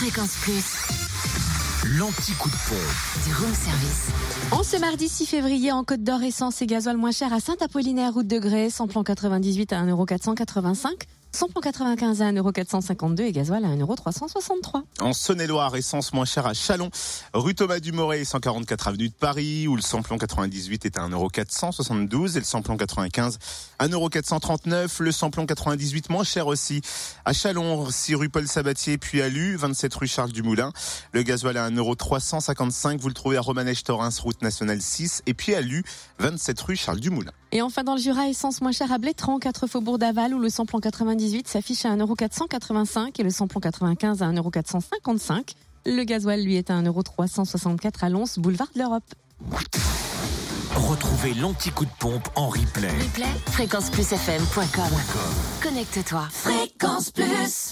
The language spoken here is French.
Fréquence Plus. L'anti-coup de pompe. Du room service. En ce mardi 6 février, en Côte d'Or, essence et gasoil moins cher à Saint-Apollinaire, route de Grès, samplon 98 à 1,485€. Samplon 95 à 1,452€ et gasoil à 1,363€. En Saône-et-Loire, essence moins chère à Chalon, rue Thomas Dumoré, 144 avenue de Paris, où le samplon 98 est à 1,472€ et le samplon 95 à 1,439€. Le samplon 98 moins cher aussi à Chalon, 6 rue Paul Sabatier, puis à Lu, 27 rue Charles Dumoulin. Le gasoil à 1,355€. Vous le trouvez à Romanèche-Torins, route nationale 6, et puis à Lu, 27 rue Charles Dumoulin. Et enfin dans le Jura, essence moins chère à Blétran, 4 faubourg d'Aval, où le samplon 98 s'affiche à 1,485€ et le samplon 95 à 1,455€. Le gasoil, lui, est à 1,364€ à Lons, boulevard de l'Europe. Retrouvez l'anti-coup de pompe en replay. Replay, fréquenceplusfm.com. Connecte-toi. Fréquence Plus.